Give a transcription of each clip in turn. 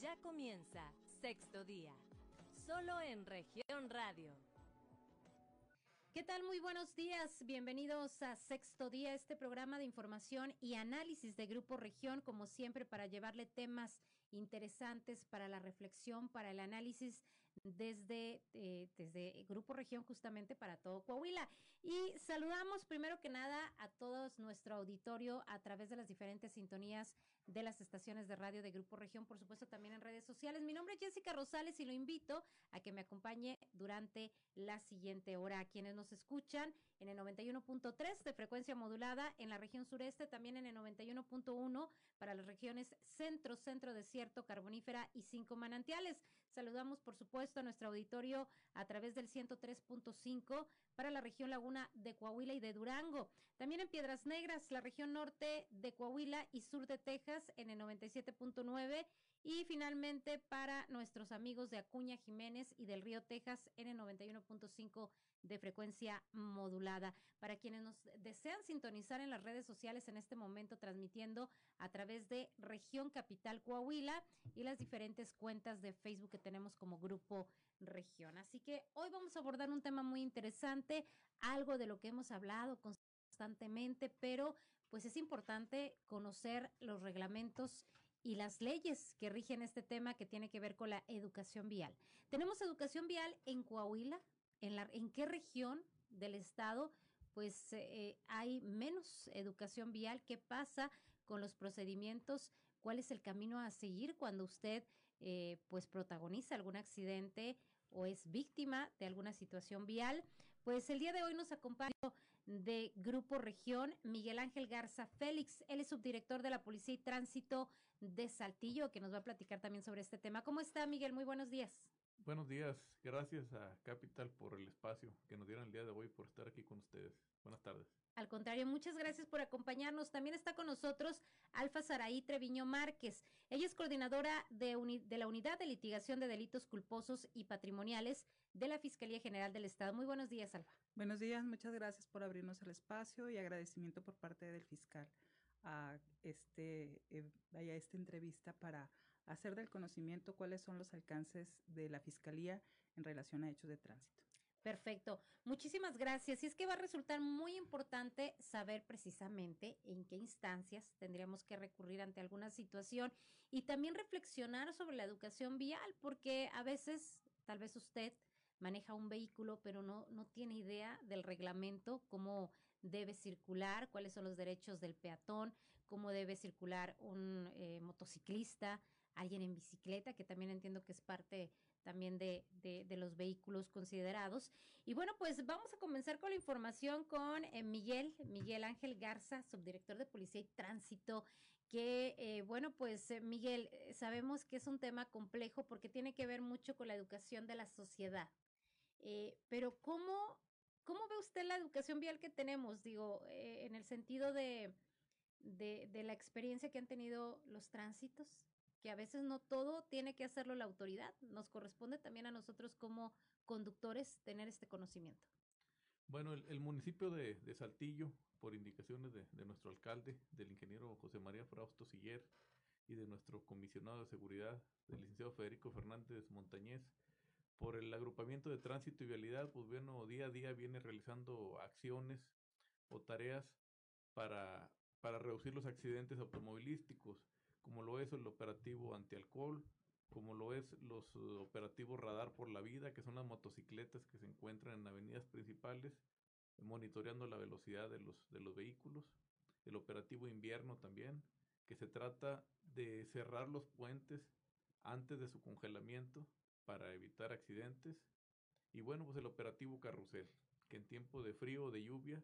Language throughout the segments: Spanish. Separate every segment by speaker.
Speaker 1: Ya comienza sexto día, solo en región radio.
Speaker 2: ¿Qué tal? Muy buenos días. Bienvenidos a Sexto Día, este programa de información y análisis de Grupo Región, como siempre, para llevarle temas interesantes para la reflexión, para el análisis desde, eh, desde Grupo Región justamente para todo Coahuila. Y saludamos primero que nada a todos nuestro auditorio a través de las diferentes sintonías de las estaciones de radio de Grupo Región, por supuesto también en redes sociales. Mi nombre es Jessica Rosales y lo invito a que me acompañe durante la siguiente hora. A quienes nos escuchan en el 91.3 de frecuencia modulada en la región sureste, también en el 91.1 para las regiones centro, centro, desierto, carbonífera y cinco manantiales. Saludamos, por supuesto, a nuestro auditorio a través del 103.5 para la región Laguna de Coahuila y de Durango. También en Piedras Negras, la región norte de Coahuila y sur de Texas en el 97.9 y finalmente para nuestros amigos de Acuña Jiménez y del Río Texas en el 91.5 de frecuencia modulada. Para quienes nos desean sintonizar en las redes sociales en este momento, transmitiendo a través de Región Capital Coahuila y las diferentes cuentas de Facebook que tenemos como Grupo Región. Así que hoy vamos a abordar un tema muy interesante, algo de lo que hemos hablado constantemente, pero pues es importante conocer los reglamentos y las leyes que rigen este tema que tiene que ver con la educación vial. Tenemos educación vial en Coahuila, en, la, en qué región del estado pues eh, hay menos educación vial, qué pasa con los procedimientos, cuál es el camino a seguir cuando usted eh, pues protagoniza algún accidente o es víctima de alguna situación vial. Pues el día de hoy nos acompaña de Grupo Región Miguel Ángel Garza Félix. Él es subdirector de la Policía y Tránsito de Saltillo, que nos va a platicar también sobre este tema. ¿Cómo está, Miguel? Muy buenos días.
Speaker 3: Buenos días. Gracias a Capital por el espacio que nos dieron el día de hoy, por estar aquí con ustedes. Buenas tardes.
Speaker 2: Al contrario, muchas gracias por acompañarnos. También está con nosotros Alfa Saraí Treviño Márquez. Ella es coordinadora de, de, la Unidad de Litigación de Delitos Culposos y Patrimoniales de la Fiscalía General del Estado. Muy buenos días, Alfa.
Speaker 4: Buenos días, muchas gracias por abrirnos el espacio y agradecimiento por parte del fiscal a este, eh, vaya, esta entrevista para hacer del conocimiento cuáles son los alcances de la Fiscalía en relación a hechos de tránsito.
Speaker 2: Perfecto. Muchísimas gracias. Y es que va a resultar muy importante saber precisamente en qué instancias tendríamos que recurrir ante alguna situación y también reflexionar sobre la educación vial, porque a veces, tal vez usted maneja un vehículo, pero no, no tiene idea del reglamento, cómo debe circular, cuáles son los derechos del peatón, cómo debe circular un eh, motociclista, alguien en bicicleta, que también entiendo que es parte también de, de, los vehículos considerados. Y bueno, pues vamos a comenzar con la información con eh, Miguel, Miguel Ángel Garza, subdirector de Policía y Tránsito, que eh, bueno, pues eh, Miguel, sabemos que es un tema complejo porque tiene que ver mucho con la educación de la sociedad. pero ¿cómo, ¿cómo ve usted la educación vial que tenemos? Digo, en el sentido de, de, de la experiencia que han tenido los tránsitos que a veces no todo tiene que hacerlo la autoridad, nos corresponde también a nosotros como conductores tener este conocimiento.
Speaker 3: Bueno, el, municipio de, Saltillo, por indicaciones de, nuestro alcalde, del ingeniero José María Frausto Siller y de nuestro comisionado de seguridad, del licenciado Federico Fernández Montañez, por el agrupamiento de tránsito y vialidad, pues bueno, día a día viene realizando acciones o tareas para, para reducir los accidentes automovilísticos como lo es el operativo antialcohol, como lo es los uh, operativos radar por la vida, que son las motocicletas que se encuentran en avenidas principales, monitoreando la velocidad de los, de los vehículos, el operativo invierno también, que se trata de cerrar los puentes antes de su congelamiento para evitar accidentes, y bueno, pues el operativo carrusel, que en tiempo de frío o de lluvia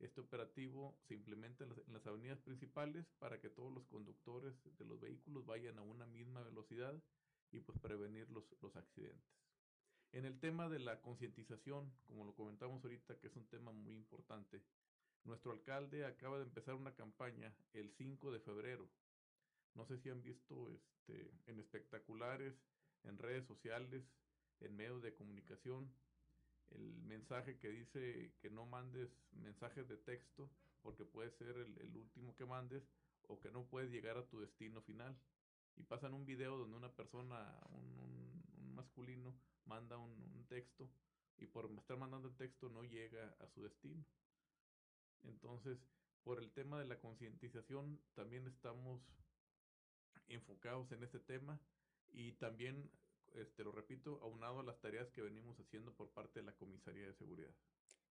Speaker 3: este operativo se implementa en las, avenidas principales para que todos los conductores de los vehículos vayan a una misma velocidad y pues prevenir los, los accidentes. En el tema de la concientización, como lo comentamos ahorita, que es un tema muy importante, nuestro alcalde acaba de empezar una campaña el 5 de febrero. No sé si han visto este, en espectaculares, en redes sociales, en medios de comunicación, el mensaje que dice que no mandes mensajes de texto porque puede ser el, último que mandes o que no puedes llegar a tu destino final. y pasan un video donde una persona, un, masculino, manda un, un, texto y por estar mandando el texto no llega a su destino. Entonces, por el tema de la concientización, también estamos enfocados en este tema y también, este, lo repito, aunado a las tareas que venimos haciendo por parte de la Comisaría de Seguridad.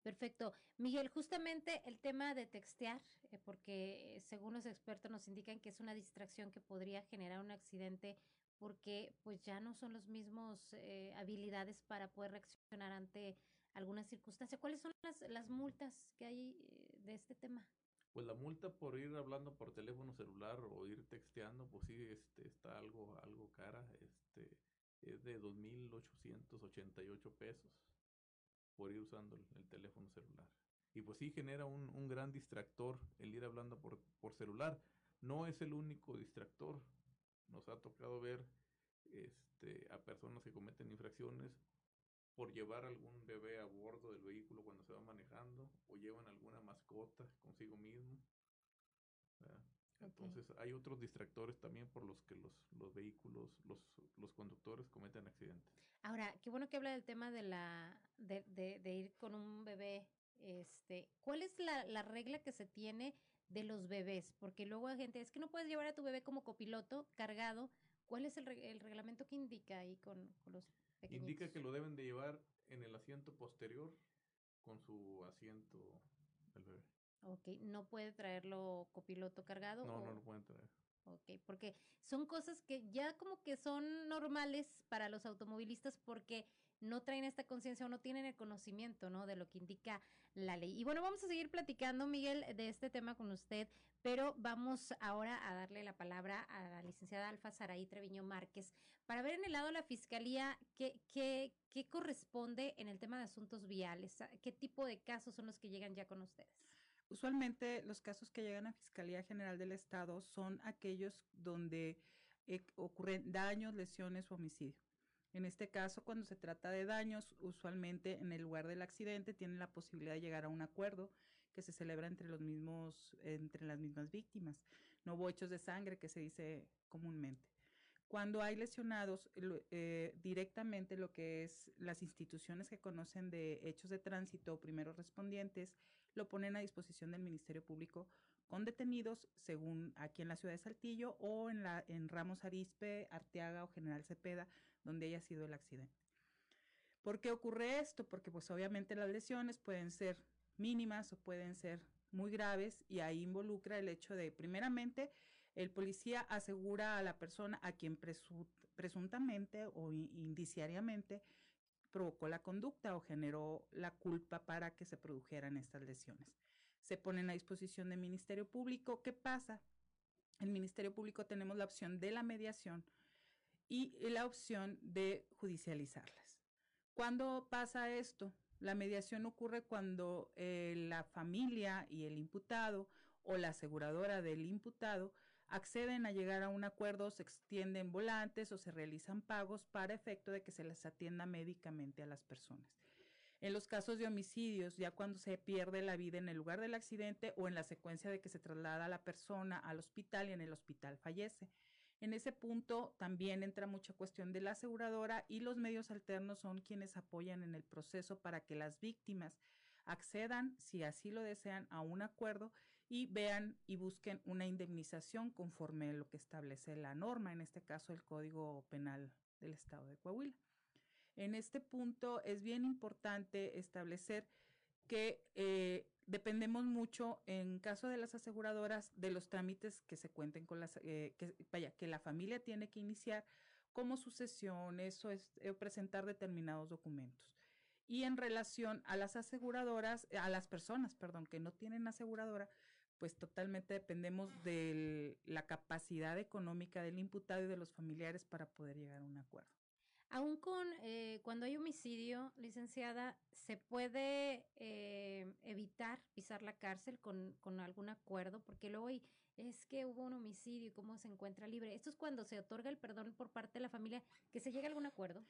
Speaker 2: Perfecto. Miguel, justamente el tema de textear, eh, porque según los expertos nos indican que es una distracción que podría generar un accidente porque pues ya no son los mismos eh, habilidades para poder reaccionar ante alguna circunstancia. ¿Cuáles son las, las multas que hay eh, de este tema?
Speaker 3: Pues la multa por ir hablando por teléfono celular o ir texteando, pues sí, este, está algo, algo cara, este, es de 2.888 pesos por ir usando el, el, teléfono celular. Y pues sí genera un, un gran distractor el ir hablando por, por, celular. No es el único distractor. Nos ha tocado ver este, a personas que cometen infracciones por llevar algún bebé a bordo del vehículo cuando se va manejando o llevan alguna mascota consigo mismo. Entonces okay. hay otros distractores también por los que los, los vehículos, los, los conductores cometen accidentes.
Speaker 2: Ahora, qué bueno que habla del tema de la de, de, de ir con un bebé. Este, ¿cuál es la, la, regla que se tiene de los bebés? Porque luego hay gente, es que no puedes llevar a tu bebé como copiloto cargado. ¿Cuál es el, el reglamento que indica ahí con, con los pequeñitos?
Speaker 3: Indica que lo deben de llevar en el asiento posterior con su asiento el bebé.
Speaker 2: Ok, ¿no puede traerlo copiloto cargado?
Speaker 3: No,
Speaker 2: o...
Speaker 3: no lo pueden traer.
Speaker 2: Ok, porque son cosas que ya como que son normales para los automovilistas porque no traen esta conciencia o no tienen el conocimiento, ¿no? De lo que indica la ley. Y bueno, vamos a seguir platicando, Miguel, de este tema con usted, pero vamos ahora a darle la palabra a la licenciada Alfa Saraí Treviño Márquez para ver en el lado de la fiscalía qué, qué, qué corresponde en el tema de asuntos viales, qué tipo de casos son los que llegan ya con ustedes.
Speaker 4: Usualmente los casos que llegan a Fiscalía General del Estado son aquellos donde eh, ocurren daños, lesiones o homicidio. En este caso, cuando se trata de daños, usualmente en el lugar del accidente tienen la posibilidad de llegar a un acuerdo que se celebra entre los mismos, entre las mismas víctimas. No hubo hechos de sangre que se dice comúnmente. Cuando hay lesionados, eh, directamente lo que es las instituciones que conocen de hechos de tránsito primeros respondientes, lo ponen a disposición del Ministerio Público con detenidos, según aquí en la ciudad de Saltillo o en, la, en Ramos Arispe, Arteaga o General Cepeda, donde haya sido el accidente. ¿Por qué ocurre esto? Porque pues obviamente las lesiones pueden ser mínimas o pueden ser muy graves y ahí involucra el hecho de, primeramente, el policía asegura a la persona a quien presu presuntamente o indiciariamente provocó la conducta o generó la culpa para que se produjeran estas lesiones. Se ponen a disposición del Ministerio Público. ¿Qué pasa? El Ministerio Público tenemos la opción de la mediación y la opción de judicializarlas. ¿Cuándo pasa esto? La mediación ocurre cuando eh, la familia y el imputado o la aseguradora del imputado acceden a llegar a un acuerdo, se extienden volantes o se realizan pagos para efecto de que se les atienda médicamente a las personas. En los casos de homicidios, ya cuando se pierde la vida en el lugar del accidente o en la secuencia de que se traslada la persona al hospital y en el hospital fallece. En ese punto también entra mucha cuestión de la aseguradora y los medios alternos son quienes apoyan en el proceso para que las víctimas accedan, si así lo desean, a un acuerdo y vean y busquen una indemnización conforme lo que establece la norma, en este caso el Código Penal del Estado de Coahuila. En este punto es bien importante establecer que eh, dependemos mucho, en caso de las aseguradoras, de los trámites que se cuenten con las, eh, que, vaya, que la familia tiene que iniciar como sucesiones o es, eh, presentar determinados documentos. Y en relación a las aseguradoras, a las personas, perdón, que no tienen aseguradora, pues totalmente dependemos de la capacidad económica del imputado y de los familiares para poder llegar a un acuerdo.
Speaker 2: Aún con eh, cuando hay homicidio, licenciada, ¿se puede eh, evitar pisar la cárcel con, con, algún acuerdo? Porque luego hay, es que hubo un homicidio y cómo se encuentra libre. Esto es cuando se otorga el perdón por parte de la familia, que se llega a algún acuerdo.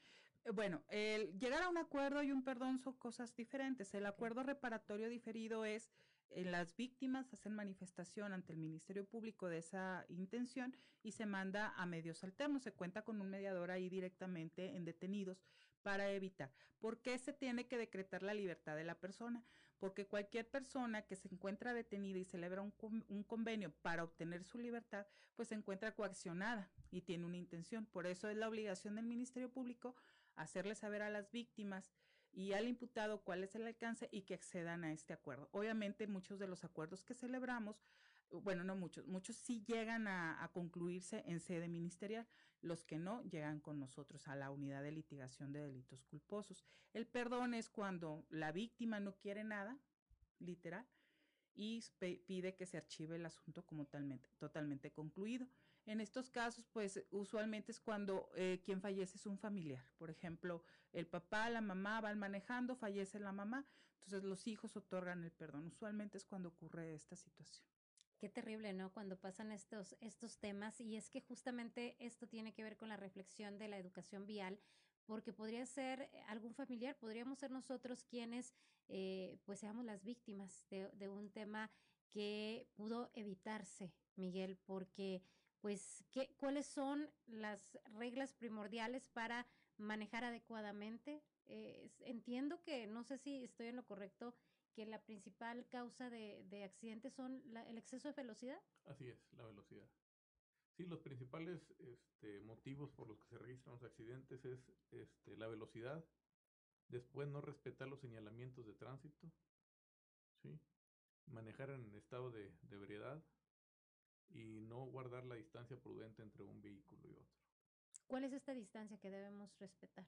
Speaker 4: Eh, bueno, el llegar a un acuerdo y un perdón son cosas diferentes. El acuerdo reparatorio diferido es eh, las víctimas hacen manifestación ante el Ministerio Público de esa intención y se manda a medios alternos. Se cuenta con un mediador ahí directamente en detenidos para evitar. ¿Por qué se tiene que decretar la libertad de la persona? Porque cualquier persona que se encuentra detenida y celebra un, un, convenio para obtener su libertad, pues se encuentra coaccionada y tiene una intención. Por eso es la obligación del Ministerio Público hacerle saber a las víctimas y al imputado cuál es el alcance y que accedan a este acuerdo. Obviamente muchos de los acuerdos que celebramos, bueno, no muchos, muchos sí llegan a, a, concluirse en sede ministerial, los que no llegan con nosotros a la unidad de litigación de delitos culposos. El perdón es cuando la víctima no quiere nada, literal, y pide que se archive el asunto como totalmente, totalmente concluido. En estos casos, pues usualmente es cuando eh, quien fallece es un familiar. Por ejemplo, el papá, la mamá van manejando, fallece la mamá, entonces los hijos otorgan el perdón. Usualmente es cuando ocurre esta situación.
Speaker 2: Qué terrible, ¿no? Cuando pasan estos, estos temas y es que justamente esto tiene que ver con la reflexión de la educación vial, porque podría ser algún familiar, podríamos ser nosotros quienes eh, pues seamos las víctimas de un tema que pudo evitarse, Miguel, porque pues, ¿qué, ¿cuáles son las reglas primordiales para manejar adecuadamente? Eh, entiendo que, no sé si estoy en lo correcto, que la principal causa de, de accidentes son la, el exceso de velocidad.
Speaker 3: Así es, la velocidad. Sí, los principales este, motivos por los que se registran los accidentes es este, la velocidad, después no respetar los señalamientos de tránsito, ¿sí? manejar en estado de, de ebriedad, y no guardar la distancia prudente entre un vehículo y otro.
Speaker 2: ¿Cuál es esta distancia que debemos respetar?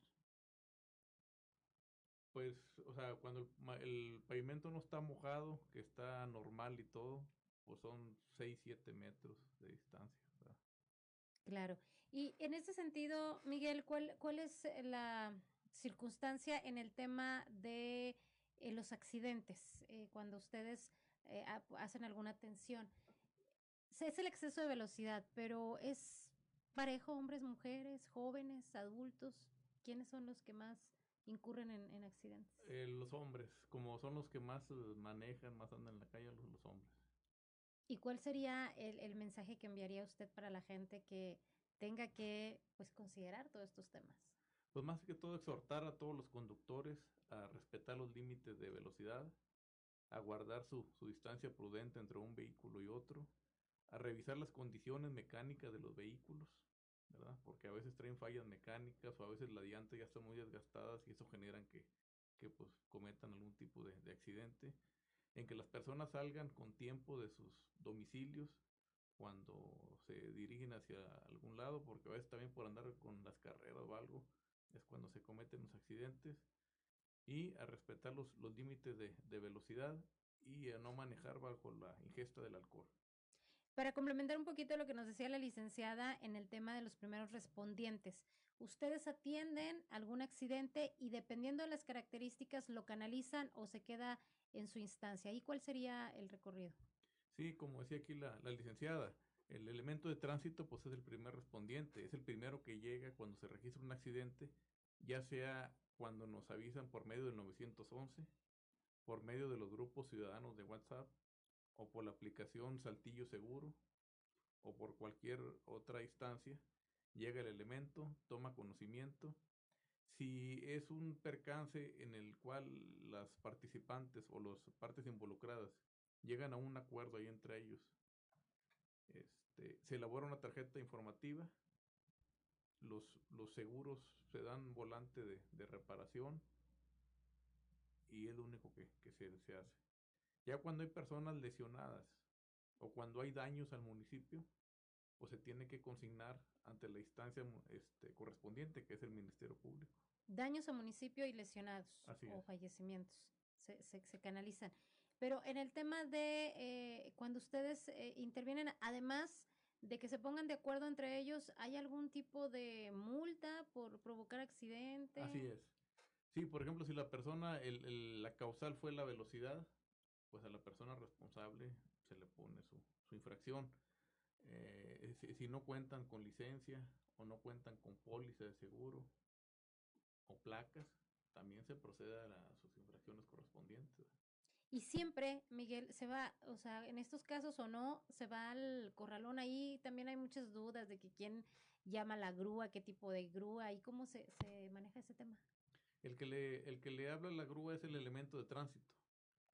Speaker 3: Pues, o sea, cuando el, el pavimento no está mojado, que está normal y todo, pues son 6, 7 metros de distancia. ¿verdad?
Speaker 2: Claro. Y en ese sentido, Miguel, ¿cuál, cuál es la circunstancia en el tema de eh, los accidentes eh, cuando ustedes eh, hacen alguna atención? Es el exceso de velocidad, pero es parejo, hombres, mujeres, jóvenes, adultos. ¿Quiénes son los que más incurren en, en accidentes?
Speaker 3: Eh, los hombres, como son los que más manejan, más andan en la calle, los, los hombres.
Speaker 2: ¿Y cuál sería el, el, mensaje que enviaría usted para la gente que tenga que pues considerar todos estos temas?
Speaker 3: Pues más que todo exhortar a todos los conductores a respetar los límites de velocidad, a guardar su, su distancia prudente entre un vehículo y otro, a revisar las condiciones mecánicas de los vehículos, ¿verdad? Porque a veces traen fallas mecánicas o a veces la llanta ya está muy desgastadas y eso generan que, que pues cometan algún tipo de, de accidente. En que las personas salgan con tiempo de sus domicilios cuando se dirigen hacia algún lado, porque a veces también por andar con las carreras o algo es cuando se cometen los accidentes. Y a respetar los, los límites de, de velocidad y a no manejar bajo la ingesta del alcohol.
Speaker 2: Para complementar un poquito lo que nos decía la licenciada en el tema de los primeros respondientes, ustedes atienden algún accidente y dependiendo de las características lo canalizan o se queda en su instancia. ¿Y cuál sería el recorrido?
Speaker 3: Sí, como decía aquí la, la licenciada, el elemento de tránsito pues es el primer respondiente, es el primero que llega cuando se registra un accidente, ya sea cuando nos avisan por medio del 911, por medio de los grupos ciudadanos de WhatsApp o por la aplicación Saltillo Seguro o por cualquier otra instancia, llega el elemento, toma conocimiento. Si es un percance en el cual las participantes o las partes involucradas llegan a un acuerdo ahí entre ellos, este, se elabora una tarjeta informativa, los, los seguros se dan volante de, de reparación y es lo único que, que se, se hace. Ya cuando hay personas lesionadas o cuando hay daños al municipio, pues se tiene que consignar ante la instancia este, correspondiente, que es el Ministerio Público.
Speaker 2: Daños al municipio y lesionados
Speaker 3: Así
Speaker 2: o
Speaker 3: es.
Speaker 2: fallecimientos se, se, se, canalizan. Pero en el tema de eh, cuando ustedes eh, intervienen, además de que se pongan de acuerdo entre ellos, ¿hay algún tipo de multa por provocar accidente?
Speaker 3: Así es. Sí, por ejemplo, si la persona, el, el, la causal fue la velocidad, pues a la persona responsable se le pone su, su infracción. Eh, si, si, no cuentan con licencia o no cuentan con póliza de seguro o placas, también se procede a, la, a sus infracciones correspondientes.
Speaker 2: Y siempre, Miguel, se va, o sea, en estos casos o no, se va al corralón. Ahí también hay muchas dudas de que quién llama la grúa, qué tipo de grúa y cómo se, se maneja ese tema.
Speaker 3: El que, le, el que le habla a la grúa es el elemento de tránsito.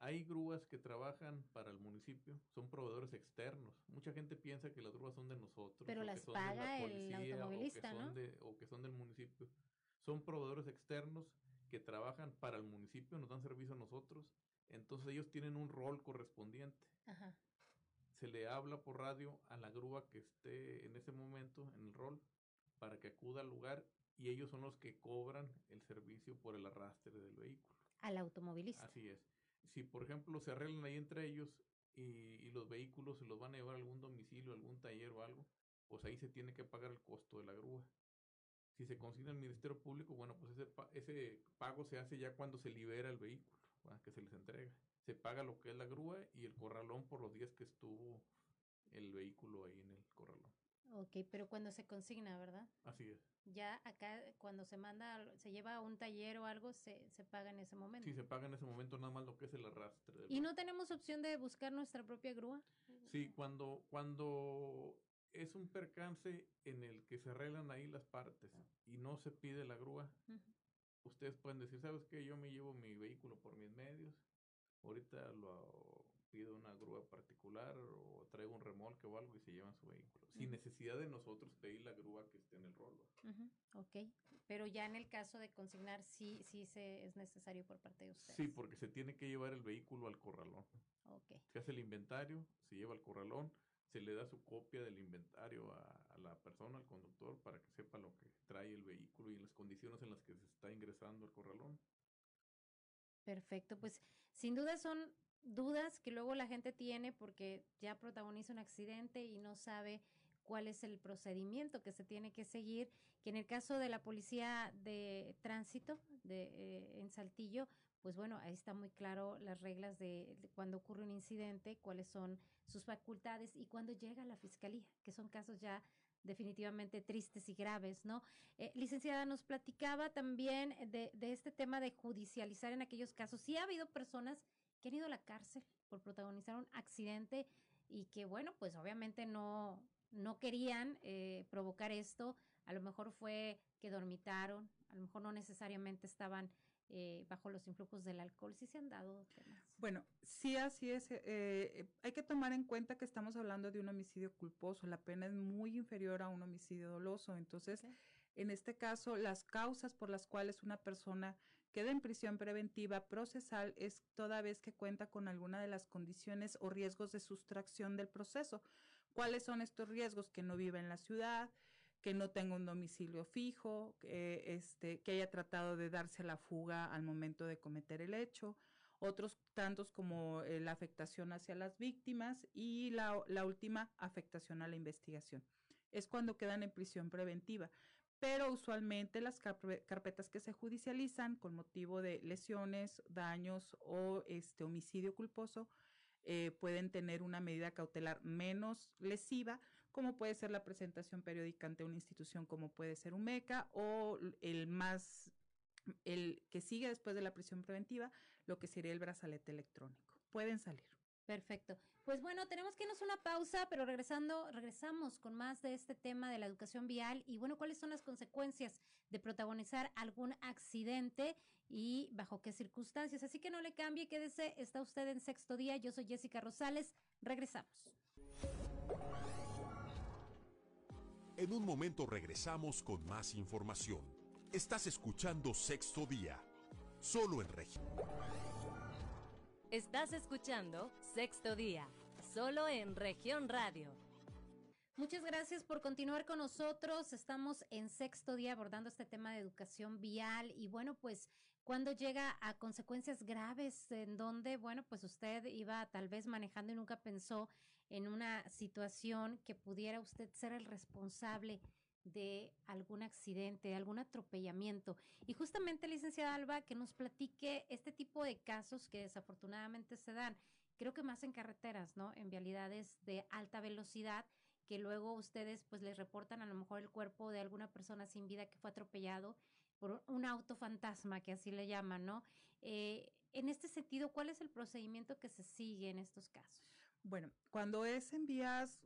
Speaker 3: Hay grúas que trabajan para el municipio, son proveedores externos. Mucha gente piensa que las grúas son de nosotros.
Speaker 2: Pero
Speaker 3: o
Speaker 2: las
Speaker 3: que son de la
Speaker 2: paga el
Speaker 3: policía,
Speaker 2: automovilista,
Speaker 3: o que
Speaker 2: ¿no?
Speaker 3: son de- o que son del municipio. Son proveedores externos que trabajan para el municipio, nos dan servicio a nosotros. Entonces ellos tienen un rol correspondiente.
Speaker 2: Ajá.
Speaker 3: Se le habla por radio a la grúa que esté en ese momento en el rol para que acuda al lugar y ellos son los que cobran el servicio por el arrastre del vehículo.
Speaker 2: Al automovilista.
Speaker 3: Así es. Si, por ejemplo, se arreglan ahí entre ellos y, los vehículos se los van a llevar a algún domicilio, algún taller o algo, pues ahí se tiene que pagar el costo de la grúa. Si se consigna el Ministerio Público, bueno, pues ese, ese pago se hace ya cuando se libera el vehículo, ¿verdad? que se les entrega. Se paga lo que es la grúa y el corralón por los días que estuvo el vehículo ahí en el corralón.
Speaker 2: Ok, pero cuando se consigna, ¿verdad?
Speaker 3: Así es.
Speaker 2: Ya acá cuando se manda, se lleva a un taller o algo, se, se paga en ese momento.
Speaker 3: Sí, se paga en ese momento nada más lo que es el arrastre. del
Speaker 2: ¿Y no tenemos opción de buscar nuestra propia grúa?
Speaker 3: Sí, cuando, cuando es un percance en el que se arreglan ahí las partes y no se pide la grúa,
Speaker 2: Ujú.
Speaker 3: ustedes pueden decir, ¿sabes qué? Yo me llevo mi vehículo por mis medios, ahorita lo pido una grúa particular o traigo un remolque o algo y se llevan su vehículo, sin necesidad de nosotros pedir la grúa que esté en el rolo.
Speaker 2: Ujú, Ok, pero ya en el caso de consignar, sí, sí se, es necesario por parte de ustedes.
Speaker 3: Sí, porque se tiene que llevar el vehículo al corralón.
Speaker 2: Ok,
Speaker 3: Se hace el inventario, se lleva al corralón, se le da su copia del inventario a, a la persona, al conductor, para que sepa lo que trae el vehículo y las condiciones en las que se está ingresando al corralón.
Speaker 2: perfecto. Pues sin duda son dudas que luego la gente tiene porque ya protagoniza un accidente y no sabe cuál es el procedimiento que se tiene que seguir, que en el caso de la policía de tránsito de, eh, en Saltillo, pues bueno, ahí está muy claro las reglas de, cuando ocurre un incidente, cuáles son sus facultades y cuando llega la fiscalía, que son casos ya definitivamente tristes y graves, ¿no? Eh, licenciada, nos platicaba también de, de este tema de judicializar en aquellos casos. Sí ha habido personas que han ido a la cárcel por protagonizar un accidente y que, bueno, pues obviamente no, no querían eh, provocar esto. A lo mejor fue que dormitaron, a lo mejor no necesariamente estaban eh, bajo los influjos del alcohol. Sí se han dado temas.
Speaker 4: Bueno, sí, así es. eh, eh, hay que tomar en cuenta que estamos hablando de un homicidio culposo. La pena es muy inferior a un homicidio doloso. Entonces,
Speaker 2: Ok.
Speaker 4: en este caso, las causas por las cuales una persona queda en prisión preventiva procesal es toda vez que cuenta con alguna de las condiciones o riesgos de sustracción del proceso. ¿Cuáles son estos riesgos? Que no vive en la ciudad, que no tenga un domicilio fijo, que, este, haya tratado de darse la fuga al momento de cometer el hecho, otros tantos como eh, la afectación hacia las víctimas y la, la última afectación a la investigación. Es cuando quedan en prisión preventiva pero usualmente las carpe- carpetas que se judicializan con motivo de lesiones, daños o este homicidio culposo eh, pueden tener una medida cautelar menos lesiva, como puede ser la presentación periódica ante una institución como puede ser un MECA o el más el que sigue después de la prisión preventiva, lo que sería el brazalete electrónico. Pueden salir.
Speaker 2: Perfecto. Pues bueno, tenemos que irnos una pausa, pero regresando, regresamos con más de este tema de la educación vial y bueno, cuáles son las consecuencias de protagonizar algún accidente y bajo qué circunstancias. Así que no le cambie, quédese, está usted en sexto día. Yo soy Jessica Rosales. Regresamos.
Speaker 5: En un momento regresamos con más información. Estás escuchando Sexto Día, solo en región.
Speaker 1: Estás escuchando Sexto Día, solo en región radio.
Speaker 2: Muchas gracias por continuar con nosotros. Estamos en sexto día abordando este tema de educación vial y bueno, pues cuando llega a consecuencias graves en donde, bueno, pues usted iba tal vez manejando y nunca pensó en una situación que pudiera usted ser el responsable de algún accidente, de algún atropellamiento. Y justamente, licenciada Alba, que nos platique este tipo de casos que desafortunadamente se dan, creo que más en carreteras, ¿no? En vialidades de alta velocidad que luego ustedes pues les reportan a lo mejor el cuerpo de alguna persona sin vida que fue atropellado por un auto fantasma, que así le llaman, ¿no? Eh, en este sentido, ¿cuál es el procedimiento que se sigue en estos casos?
Speaker 4: Bueno, cuando es en vías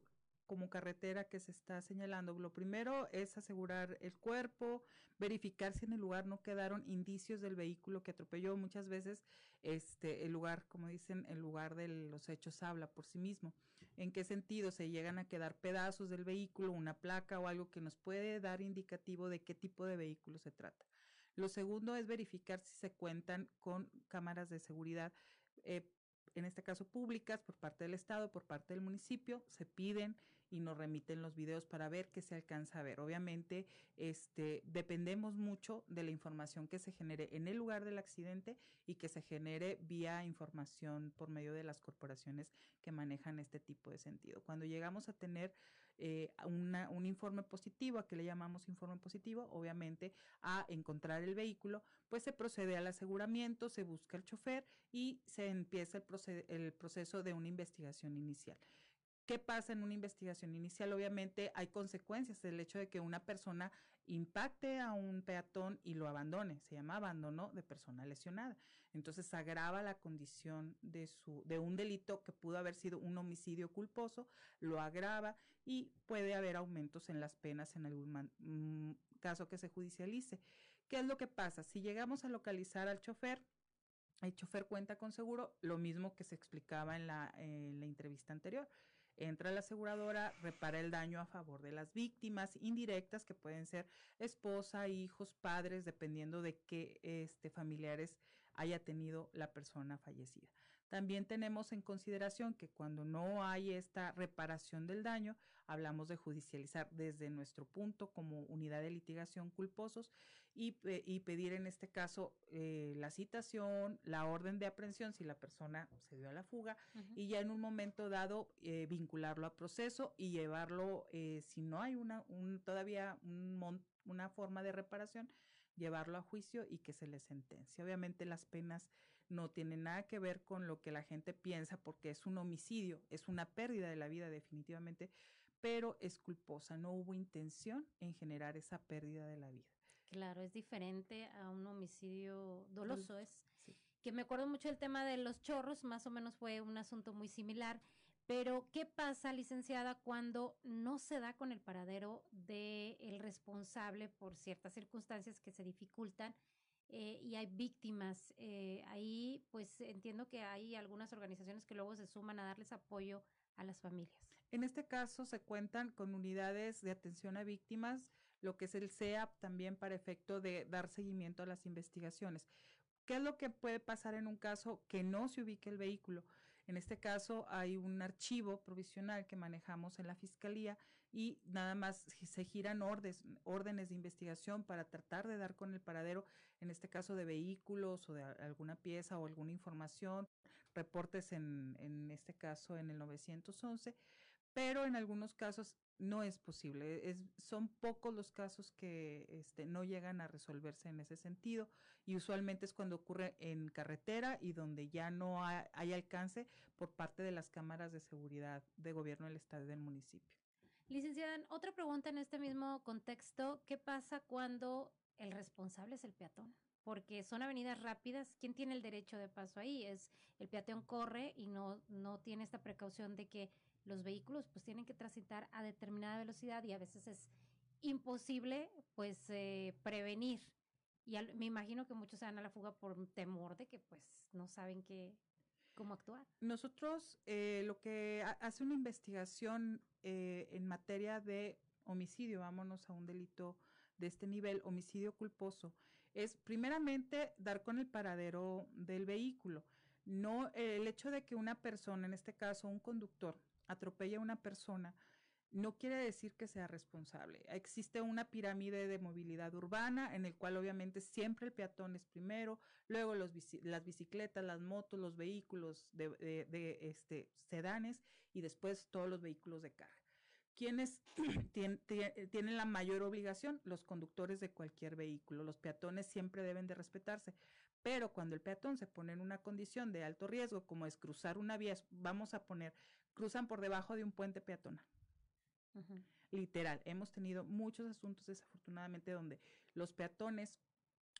Speaker 4: como carretera que se está señalando, lo primero es asegurar el cuerpo, verificar si en el lugar no quedaron indicios del vehículo que atropelló. Muchas veces este el lugar, como dicen, el lugar de los hechos habla por sí mismo. ¿En qué sentido se llegan a quedar pedazos del vehículo, una placa o algo que nos puede dar indicativo de qué tipo de vehículo se trata? Lo segundo es verificar si se cuentan con cámaras de seguridad. Eh, en este caso públicas por parte del Estado, por parte del municipio, se piden y nos remiten los videos para ver qué se alcanza a ver. Obviamente, este, dependemos mucho de la información que se genere en el lugar del accidente y que se genere vía información por medio de las corporaciones que manejan este tipo de sentido. Cuando llegamos a tener eh, una, un informe positivo, a que le llamamos informe positivo, obviamente a encontrar el vehículo, pues se procede al aseguramiento, se busca el chofer y se empieza el, el proceso de una investigación inicial. ¿Qué pasa en una investigación inicial? Obviamente hay consecuencias del hecho de que una persona impacte a un peatón y lo abandone. Se llama abandono de persona lesionada. Entonces agrava la condición de, su, de un delito que pudo haber sido un homicidio culposo, lo agrava y puede haber aumentos en las penas en algún mm, caso que se judicialice. ¿Qué es lo que pasa? Si llegamos a localizar al chofer, el chofer cuenta con seguro, lo mismo que se explicaba en la, en la entrevista anterior entra la aseguradora, repara el daño a favor de las víctimas indirectas, que pueden ser esposa, hijos, padres, dependiendo de qué este, familiares haya tenido la persona fallecida. También tenemos en consideración que cuando no hay esta reparación del daño, hablamos de judicializar desde nuestro punto como unidad de litigación culposos y, y pedir en este caso eh, la citación, la orden de aprehensión si la persona se dio a la fuga uh -huh. y ya en un momento dado eh, vincularlo a proceso y llevarlo, eh, si no hay una, un, todavía un, una forma de reparación, llevarlo a juicio y que se le sentencie. Obviamente las penas no tienen nada que ver con lo que la gente piensa porque es un homicidio, es una pérdida de la vida definitivamente, pero es culposa, no hubo intención en generar esa pérdida de la vida.
Speaker 2: Claro, es diferente a un homicidio doloso, es sí. que me acuerdo mucho del tema de los chorros, más o menos fue un asunto muy similar, pero ¿qué pasa, licenciada, cuando no se da con el paradero del el responsable por ciertas circunstancias que se dificultan eh, y hay víctimas? Eh, ahí, pues entiendo que hay algunas organizaciones que luego se suman a darles apoyo a las familias.
Speaker 4: En este caso se cuentan con unidades de atención a víctimas, lo que es el CEAP también para efecto de dar seguimiento a las investigaciones. ¿Qué es lo que puede pasar en un caso que no se ubique el vehículo? En este caso hay un archivo provisional que manejamos en la Fiscalía y nada más se giran órdenes, órdenes de investigación para tratar de dar con el paradero, en este caso de vehículos o de alguna pieza o alguna información, reportes en, en este caso en el 911, pero en algunos casos no es posible. Es, son pocos los casos que este, no llegan a resolverse en ese sentido y usualmente es cuando ocurre en carretera y donde ya no hay, alcance por parte de las cámaras de seguridad de gobierno del estado y del municipio.
Speaker 2: Licenciada, otra pregunta en este mismo contexto, ¿qué pasa cuando el responsable es el peatón? Porque son avenidas rápidas, ¿quién tiene el derecho de paso ahí? Es el peatón corre y no, no tiene esta precaución de que los vehículos pues tienen que transitar a determinada velocidad y a veces es imposible pues eh, prevenir. Y al, me imagino que muchos se dan a la fuga por temor de que pues no saben qué, cómo actuar.
Speaker 4: Nosotros eh, lo que hace una investigación eh, en materia de homicidio, vámonos a un delito de este nivel, homicidio culposo, es primeramente dar con el paradero del vehículo. No el hecho de que una persona, en este caso un conductor, atropella a una persona, no quiere decir que sea responsable. Existe una pirámide de movilidad urbana en el cual obviamente siempre el peatón es primero, luego las bicicletas, las motos, los vehículos de, este, sedanes y después todos los vehículos de carga. ¿Quiénes tienen la mayor obligación? Los conductores de cualquier vehículo. Los peatones siempre deben de respetarse. Pero cuando el peatón se pone en una condición de alto riesgo, como es cruzar una vía, vamos a poner, cruzan por debajo de un puente peatonal. Uh -huh. Literal, hemos tenido muchos asuntos desafortunadamente donde los peatones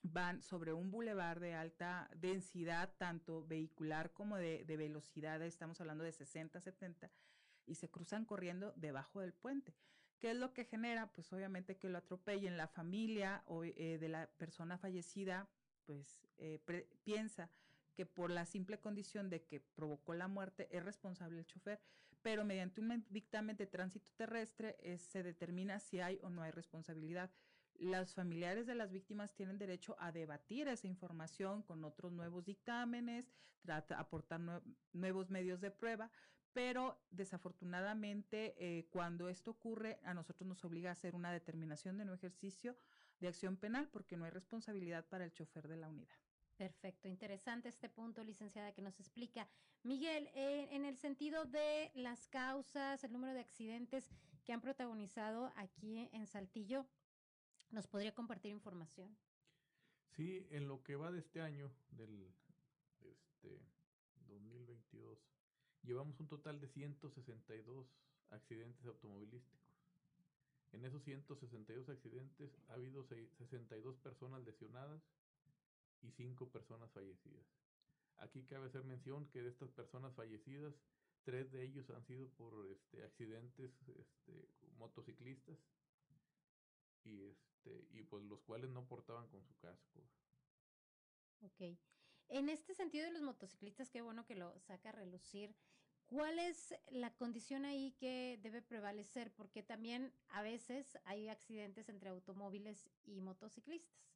Speaker 4: van sobre un bulevar de alta densidad, tanto vehicular como de, de velocidad, estamos hablando de 60, 70, y se cruzan corriendo debajo del puente. ¿Qué es lo que genera? Pues obviamente que lo atropellen. La familia o, eh, de la persona fallecida, pues eh, piensa que por la simple condición de que provocó la muerte es responsable el chofer, pero mediante un dictamen de tránsito terrestre se determina si hay o no hay responsabilidad. Los familiares de las víctimas tienen derecho a debatir esa información con otros nuevos dictámenes, aportar nuevos medios de prueba, pero desafortunadamente eh, cuando esto ocurre a nosotros nos obliga a hacer una determinación de no ejercicio de acción penal porque no hay responsabilidad para el chofer de la unidad.
Speaker 2: Perfecto, interesante este punto, licenciada, que nos explica. Miguel, eh, en el sentido de las causas, el número de accidentes que han protagonizado aquí en Saltillo, ¿nos podría compartir información?
Speaker 3: Sí, en lo que va de este año, del este, 2022, llevamos un total de 162 accidentes automovilísticos. En esos 162 accidentes ha habido 62 personas lesionadas y 5 personas fallecidas. Aquí cabe hacer mención que de estas personas fallecidas, tres de ellos han sido por este, accidentes este, motociclistas y, este, y pues los cuales no portaban con su casco.
Speaker 2: Ok. En este sentido de los motociclistas, qué bueno que lo saca a relucir. ¿Cuál es la condición ahí que debe prevalecer? Porque también a veces hay accidentes entre automóviles y motociclistas.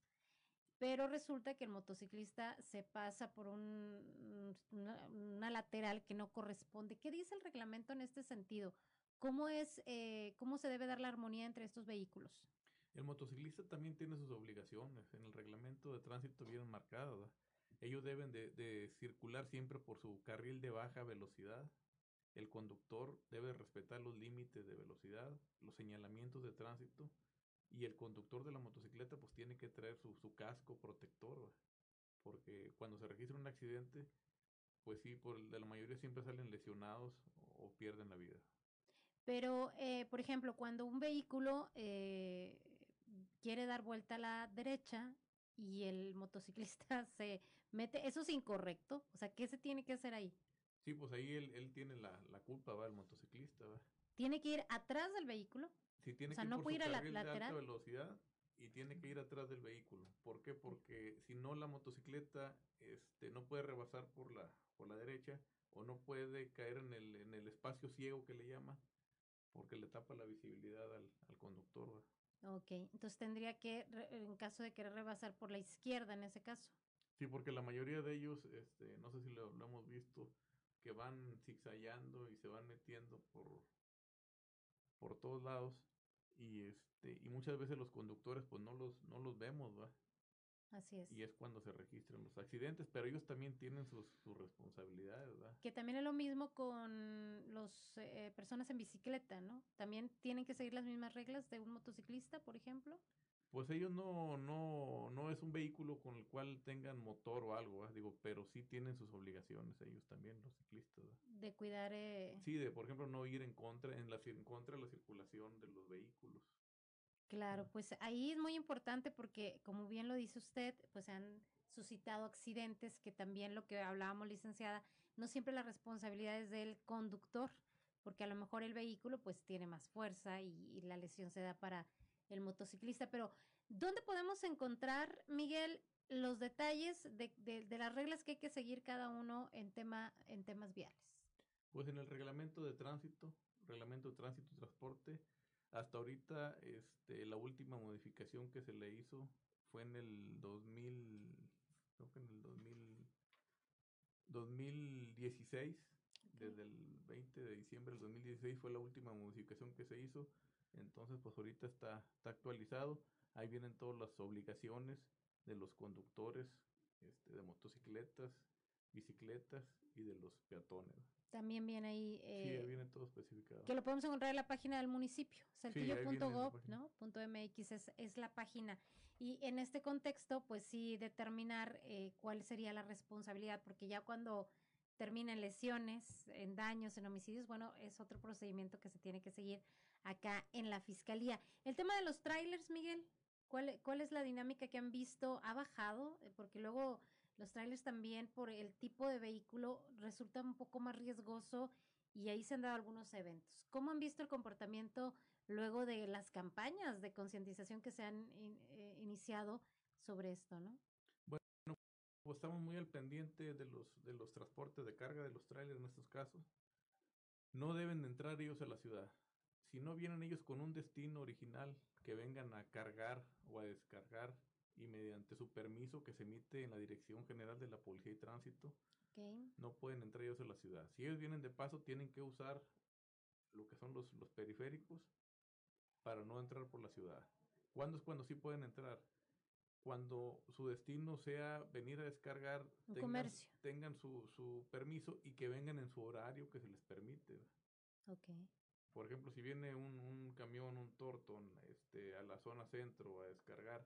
Speaker 2: Pero resulta que el motociclista se pasa por un, una, lateral que no corresponde. ¿Qué dice el reglamento en este sentido? ¿Cómo, es, eh, ¿Cómo se debe dar la armonía entre estos vehículos?
Speaker 3: El motociclista también tiene sus obligaciones. En el reglamento de tránsito bien marcado. Ellos deben de, circular siempre por su carril de baja velocidad. El conductor debe respetar los límites de velocidad, los señalamientos de tránsito y el conductor de la motocicleta pues tiene que traer su, casco protector, porque cuando se registra un accidente, pues sí, por de la mayoría siempre salen lesionados o, pierden la vida.
Speaker 2: Pero, eh, por ejemplo, cuando un vehículo eh, quiere dar vuelta a la derecha y el motociclista se mete, eso es incorrecto. O sea, ¿qué se tiene que hacer ahí?
Speaker 3: Sí, pues ahí él, él tiene la, la, culpa, va, el motociclista, va.
Speaker 2: ¿Tiene que ir atrás del vehículo?
Speaker 3: Sí, tiene que ir no por puede ir a la lateral. De alta velocidad y tiene que ir atrás del vehículo. ¿Por qué? Porque si no la motocicleta este, no puede rebasar por la, por la derecha o no puede caer en el, en el espacio ciego que le llama porque le tapa la visibilidad al, al conductor.
Speaker 2: Ok, entonces tendría que, en caso de querer rebasar por la izquierda en ese caso.
Speaker 3: Sí, porque la mayoría de ellos, este, no sé si lo, hemos visto, que van zigzagueando y se van metiendo por, por todos lados y este y muchas veces los conductores pues no los no los vemos, ¿va?
Speaker 2: Así es.
Speaker 3: Y es cuando se registran los accidentes, pero ellos también tienen sus, sus responsabilidades, ¿verdad?
Speaker 2: Que también es lo mismo con las eh, personas en bicicleta, ¿no? También tienen que seguir las mismas reglas de un motociclista, por ejemplo.
Speaker 3: Pues ellos no, no, no es un vehículo con el cual tengan motor o algo, digo, pero sí tienen sus obligaciones ellos también, los ciclistas.
Speaker 2: De cuidar. Eh...
Speaker 3: Sí, de por ejemplo no ir en contra, en la en contra de la circulación de los vehículos.
Speaker 2: Claro, pues ahí es muy importante porque, como bien lo dice usted, pues se han suscitado accidentes que también lo que hablábamos, licenciada, no siempre la responsabilidad es del conductor, porque a lo mejor el vehículo pues tiene más fuerza y, la lesión se da para el motociclista. Pero, ¿dónde podemos encontrar, Miguel, los detalles de, de, las reglas que hay que seguir cada uno en, tema, en temas viales?
Speaker 3: Pues en el reglamento de tránsito, reglamento de tránsito y transporte, hasta ahorita, este, la última modificación que se le hizo fue en el 2000, creo que en el 2000, 2016, desde el 20 de diciembre del 2016 fue la última modificación que se hizo. Entonces, pues ahorita está, está actualizado. Ahí vienen todas las obligaciones de los conductores este, de motocicletas, bicicletas y de los peatones.
Speaker 2: También viene ahí.
Speaker 3: Eh, sí, viene todo especificado.
Speaker 2: Que lo podemos encontrar en la página del municipio. Saltillo.gov, ¿no? .mx es, es la página. Y en este contexto, pues sí, determinar eh, cuál sería la responsabilidad, porque ya cuando terminan lesiones, en daños, en homicidios, bueno, es otro procedimiento que se tiene que seguir acá en la fiscalía. El tema de los trailers, Miguel. ¿Cuál, ¿Cuál es la dinámica que han visto? ¿Ha bajado? Eh, porque luego los trailers también, por el tipo de vehículo, resulta un poco más riesgoso y ahí se han dado algunos eventos. ¿Cómo han visto el comportamiento luego de las campañas de concientización que se han eh, iniciado sobre esto, no?
Speaker 3: Pues estamos muy al pendiente de los, de los transportes de carga, de los trailers en estos casos. No deben de entrar ellos a la ciudad. Si no vienen ellos con un destino original, que vengan a cargar o a descargar y mediante su permiso que se emite en la Dirección General de la Policía y Tránsito,
Speaker 2: Okay.
Speaker 3: no pueden entrar ellos a la ciudad. Si ellos vienen de paso, tienen que usar lo que son los, los periféricos para no entrar por la ciudad. ¿Cuándo es cuando sí pueden entrar? Cuando su destino sea venir a descargar,
Speaker 2: Un
Speaker 3: tengan,
Speaker 2: comercio.
Speaker 3: tengan su, su permiso y que vengan en su horario que se les permite.
Speaker 2: Ok.
Speaker 3: Por ejemplo, si viene un, un camión, un tortón, este, a la zona centro a descargar,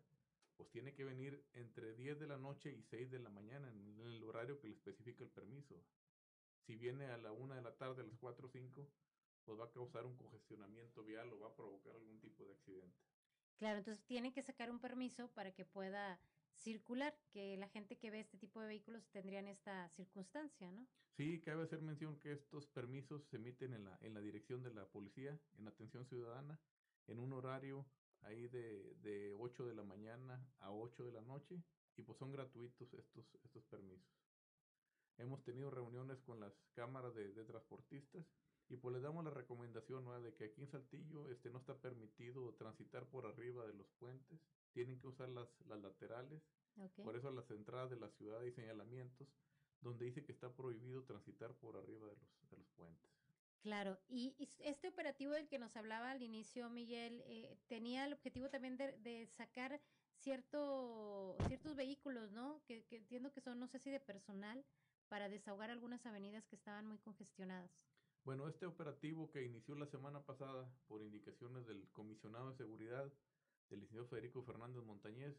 Speaker 3: pues tiene que venir entre 10 de la noche y 6 de la mañana en el horario que le especifica el permiso. Si viene a la 1 de la tarde, a las 4 o 5, pues va a causar un congestionamiento vial o va a provocar algún tipo de accidente.
Speaker 2: Claro, entonces tiene que sacar un permiso para que pueda circular, que la gente que ve este tipo de vehículos tendrían esta circunstancia, ¿no?
Speaker 3: Sí, cabe hacer mención que estos permisos se emiten en la, en la dirección de la policía, en atención ciudadana, en un horario ahí de, de 8 de la mañana a 8 de la noche y pues son gratuitos estos, estos permisos. Hemos tenido reuniones con las cámaras de, de transportistas y pues les damos la recomendación ¿no? de que aquí en Saltillo este, no está permitido transitar por arriba de los puentes, tienen que usar las, las laterales,
Speaker 2: Okay.
Speaker 3: por eso a las entradas de la ciudad hay señalamientos donde dice que está prohibido transitar por arriba de los, de los puentes.
Speaker 2: Claro, y, y este operativo del que nos hablaba al inicio, Miguel, eh, tenía el objetivo también de, de sacar cierto, ciertos vehículos, ¿no? Que, que entiendo que son, no sé si de personal, para desahogar algunas avenidas que estaban muy congestionadas.
Speaker 3: Bueno, este operativo que inició la semana pasada por indicaciones del comisionado de seguridad, del licenciado Federico Fernández Montañez,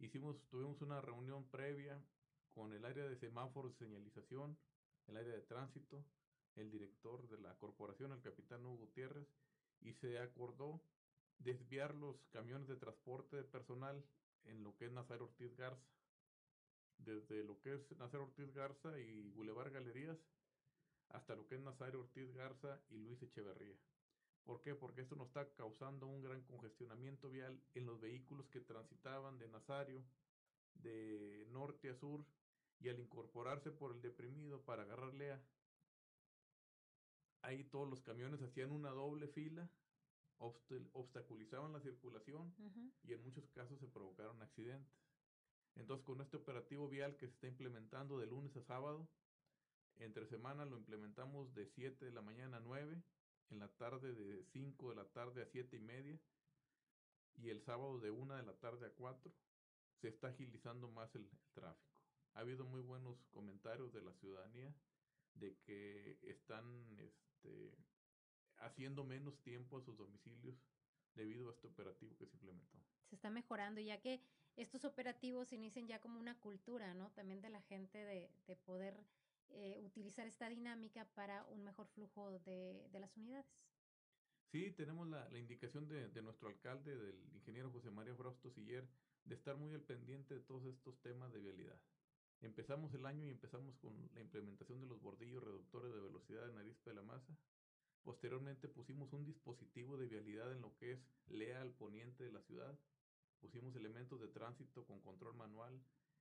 Speaker 3: hicimos, tuvimos una reunión previa con el área de semáforos de señalización, el área de tránsito, el director de la corporación, el capitán Hugo Gutiérrez, y se acordó desviar los camiones de transporte de personal en lo que es Nazario Ortiz Garza, desde lo que es Nazario Ortiz Garza y Boulevard Galerías hasta lo que es Nazario Ortiz Garza y Luis Echeverría. ¿Por qué? Porque esto nos está causando un gran congestionamiento vial en los vehículos que transitaban de Nazario, de norte a sur, y al incorporarse por el deprimido para agarrar Lea, ahí todos los camiones hacían una doble fila, obst- obstaculizaban la circulación y en muchos casos se provocaron accidentes. Entonces, con este operativo vial que se está implementando de lunes a sábado, entre semana lo implementamos de 7 de la mañana a 9, en la tarde de 5 de la tarde a 7 y media, y el sábado de 1 de la tarde a 4, se está agilizando más el, tráfico. Ha habido muy buenos comentarios de la ciudadanía de que están este, haciendo menos tiempo a sus domicilios debido a este operativo que se implementó.
Speaker 2: Se está mejorando, ya que estos operativos inician ya como una cultura, ¿no? También de la gente de poder eh, utilizar esta dinámica para un mejor flujo de, de las unidades.
Speaker 3: Sí, tenemos la, la indicación de, de, nuestro alcalde, del ingeniero José María Frausto Siller, de estar muy al pendiente de todos estos temas de vialidad. Empezamos el año y empezamos con la implementación de los bordillos reductores de velocidad en Arispe de la Maza. Posteriormente pusimos un dispositivo de vialidad en lo que es Lea al poniente de la ciudad. Pusimos elementos de tránsito con control manual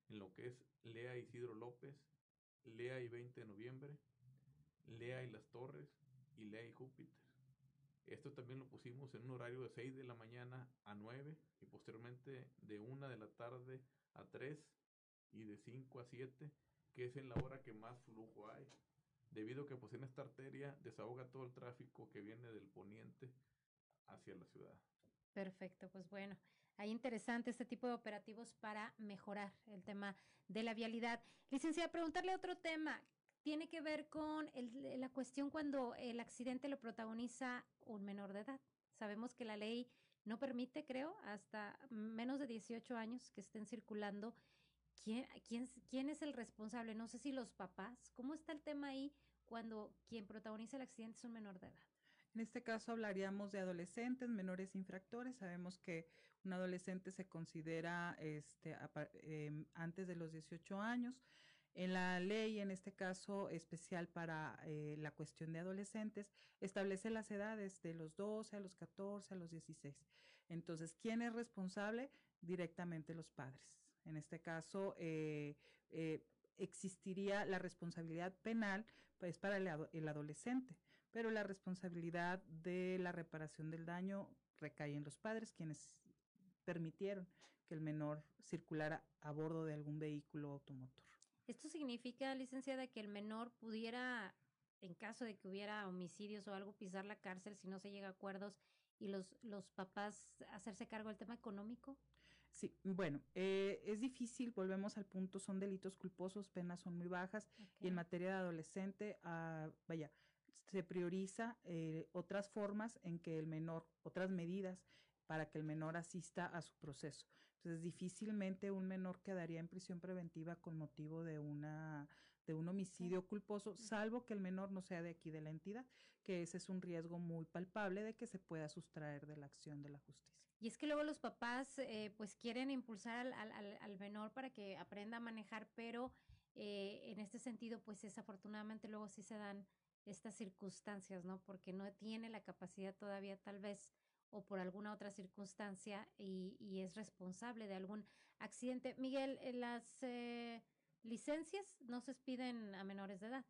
Speaker 3: en lo que es Lea Isidro López, Lea y 20 de noviembre, Lea y Las Torres y Lea y Júpiter. Esto también lo pusimos en un horario de 6 de la mañana a 9 y posteriormente de 1 de la tarde a 3 y de 5 a 7, que es en la hora que más flujo hay, debido a que pues en esta arteria desahoga todo el tráfico que viene del poniente hacia la ciudad.
Speaker 2: Perfecto, pues bueno, hay interesante este tipo de operativos para mejorar el tema de la vialidad. Licenciada, preguntarle otro tema. Tiene que ver con el, la cuestión cuando el accidente lo protagoniza un menor de edad. Sabemos que la ley no permite, creo, hasta menos de 18 años que estén circulando. ¿Quién, quién, ¿Quién es el responsable? No sé si los papás. ¿Cómo está el tema ahí cuando quien protagoniza el accidente es un menor de edad?
Speaker 4: En este caso hablaríamos de adolescentes, menores infractores. Sabemos que un adolescente se considera este, eh, antes de los 18 años. En la ley, en este caso especial para eh, la cuestión de adolescentes, establece las edades de los 12 a los 14 a los 16. Entonces, ¿quién es responsable? Directamente los padres. En este caso, eh, eh, existiría la responsabilidad penal pues, para el, adolescente, pero la responsabilidad de la reparación del daño recae en los padres, quienes permitieron que el menor circulara a bordo de algún vehículo automotor.
Speaker 2: ¿Esto significa, licenciada, que el menor pudiera, en caso de que hubiera homicidios o algo, pisar la cárcel si no se llega a acuerdos y los, los papás hacerse cargo del tema económico?
Speaker 4: Sí, bueno, eh, es difícil, volvemos al punto, son delitos culposos, penas son muy bajas y en materia de adolescente, ah, vaya, se prioriza eh, otras formas en que el menor, otras medidas para que el menor asista a su proceso. Entonces, difícilmente un menor quedaría en prisión preventiva con motivo de una de un homicidio culposo, salvo que el menor no sea de aquí de la entidad, que ese es un riesgo muy palpable de que se pueda sustraer de la acción de la justicia.
Speaker 2: Y es que luego los papás eh, pues quieren impulsar al, al, al, menor para que aprenda a manejar, pero eh, en este sentido pues desafortunadamente luego sí se dan estas circunstancias, ¿no? Porque no tiene la capacidad todavía tal vez o por alguna otra circunstancia y, y es responsable de algún accidente. Miguel, eh, las eh, licencias no se piden a menores de edad.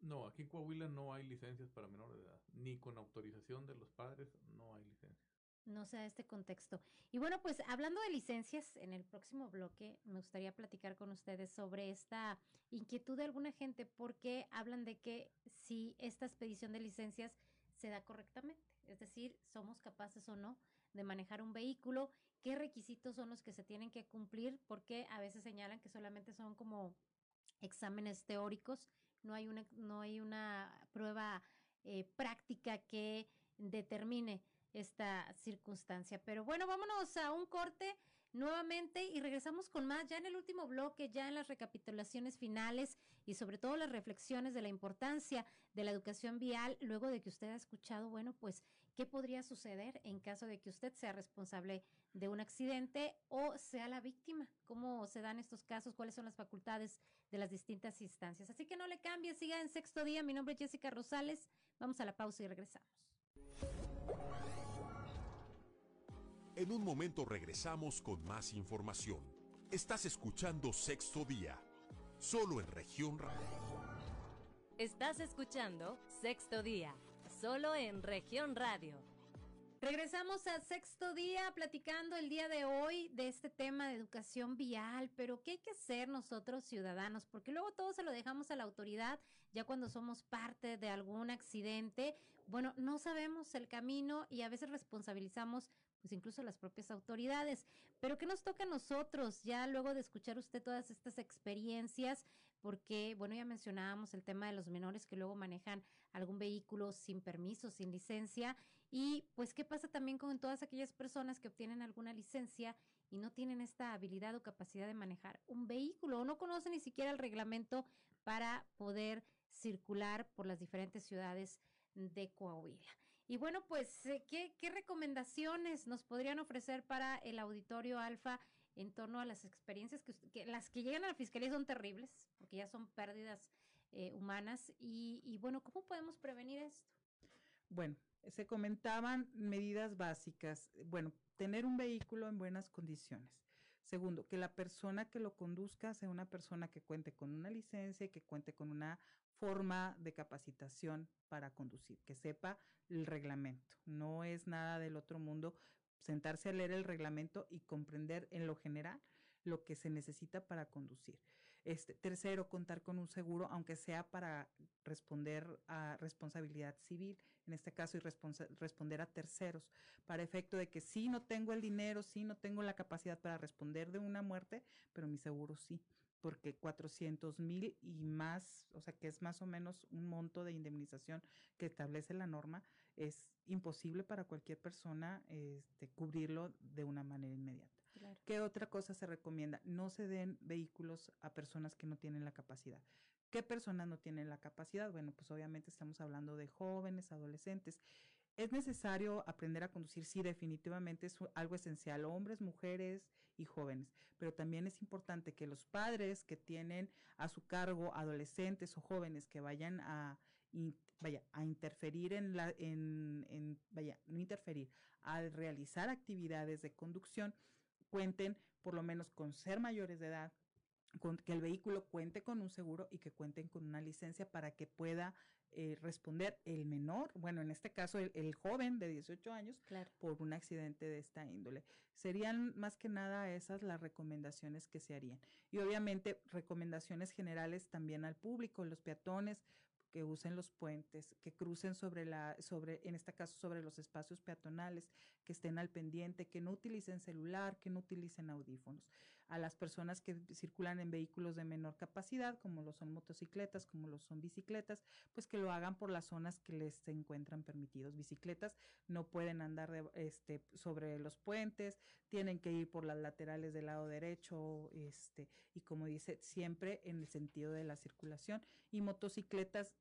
Speaker 3: No, aquí en Coahuila no hay licencias para menores de edad, ni con autorización de los padres no hay licencias.
Speaker 2: No sea este contexto. Y bueno, pues hablando de licencias, en el próximo bloque me gustaría platicar con ustedes sobre esta inquietud de alguna gente porque hablan de que si esta expedición de licencias se da correctamente es decir, somos capaces o no de manejar un vehículo, qué requisitos son los que se tienen que cumplir, porque a veces señalan que solamente son como exámenes teóricos, no hay una, no hay una prueba eh, práctica que determine esta circunstancia. Pero bueno, vámonos a un corte nuevamente y regresamos con más ya en el último bloque, ya en las recapitulaciones finales y sobre todo las reflexiones de la importancia de la educación vial luego de que usted ha escuchado, bueno, pues, ¿qué podría suceder en caso de que usted sea responsable de un accidente o sea la víctima? ¿Cómo se dan estos casos? ¿Cuáles son las facultades de las distintas instancias? Así que no le cambie, siga en sexto día. Mi nombre es Jessica Rosales. Vamos a la pausa y regresamos.
Speaker 5: En un momento regresamos con más información. Estás escuchando Sexto Día, solo en región radio.
Speaker 1: Estás escuchando Sexto Día, solo en región radio.
Speaker 2: Regresamos a sexto día platicando el día de hoy de este tema de educación vial, pero ¿qué hay que hacer nosotros ciudadanos? Porque luego todo se lo dejamos a la autoridad ya cuando somos parte de algún accidente. Bueno, no sabemos el camino y a veces responsabilizamos pues incluso las propias autoridades. Pero ¿qué nos toca a nosotros ya luego de escuchar usted todas estas experiencias? Porque, bueno, ya mencionábamos el tema de los menores que luego manejan algún vehículo sin permiso, sin licencia. Y pues, ¿qué pasa también con todas aquellas personas que obtienen alguna licencia y no tienen esta habilidad o capacidad de manejar un vehículo o no conocen ni siquiera el reglamento para poder circular por las diferentes ciudades de Coahuila? Y bueno, pues, eh, ¿qué, ¿qué, recomendaciones nos podrían ofrecer para el auditorio alfa en torno a las experiencias que, las que llegan a la fiscalía son terribles, porque ya son pérdidas eh, humanas? Y, y bueno, ¿cómo podemos prevenir esto?
Speaker 4: Bueno, se comentaban medidas básicas. Bueno, tener un vehículo en buenas condiciones. Segundo, que la persona que lo conduzca sea una persona que cuente con una licencia, que cuente con una forma de capacitación para conducir, que sepa el reglamento. No es nada del otro mundo sentarse a leer el reglamento y comprender en lo general lo que se necesita para conducir. Este, tercero, contar con un seguro, aunque sea para responder a responsabilidad civil, en este caso, y responder a terceros, para efecto de que sí no tengo el dinero, sí no tengo la capacidad para responder de una muerte, pero mi seguro sí porque 400 mil y más, o sea que es más o menos un monto de indemnización que establece la norma, es imposible para cualquier persona este, cubrirlo de una manera inmediata. Claro. ¿Qué otra cosa se recomienda? No se den vehículos a personas que no tienen la capacidad. ¿Qué personas no tienen la capacidad? Bueno, pues obviamente estamos hablando de jóvenes, adolescentes. Es necesario aprender a conducir, sí, definitivamente es algo esencial, hombres, mujeres y jóvenes, pero también es importante que los padres que tienen a su cargo adolescentes o jóvenes que vayan a, interferir en la, en, vaya, no interferir, a realizar actividades de conducción, cuenten por lo menos con ser mayores de edad, con, que el vehículo cuente con un seguro y que cuenten con una licencia para que pueda eh, responder el menor, bueno, en este caso el, el joven de 18 años,
Speaker 2: claro.
Speaker 4: por un accidente de esta índole. Serían más que nada esas las recomendaciones que se harían. Y obviamente recomendaciones generales también al público, los peatones, que usen los puentes, que crucen sobre la, sobre, en este caso, sobre los espacios peatonales, que estén al pendiente, que no utilicen celular, que no utilicen audífonos. A las personas que circulan en vehículos de menor capacidad, como lo son motocicletas, como lo son bicicletas, pues que lo hagan por las zonas que les se encuentran permitidos. Bicicletas no pueden andar este, sobre los puentes, tienen que ir por las laterales del lado derecho, este, y como dice, siempre en el sentido de la circulación. Y motocicletas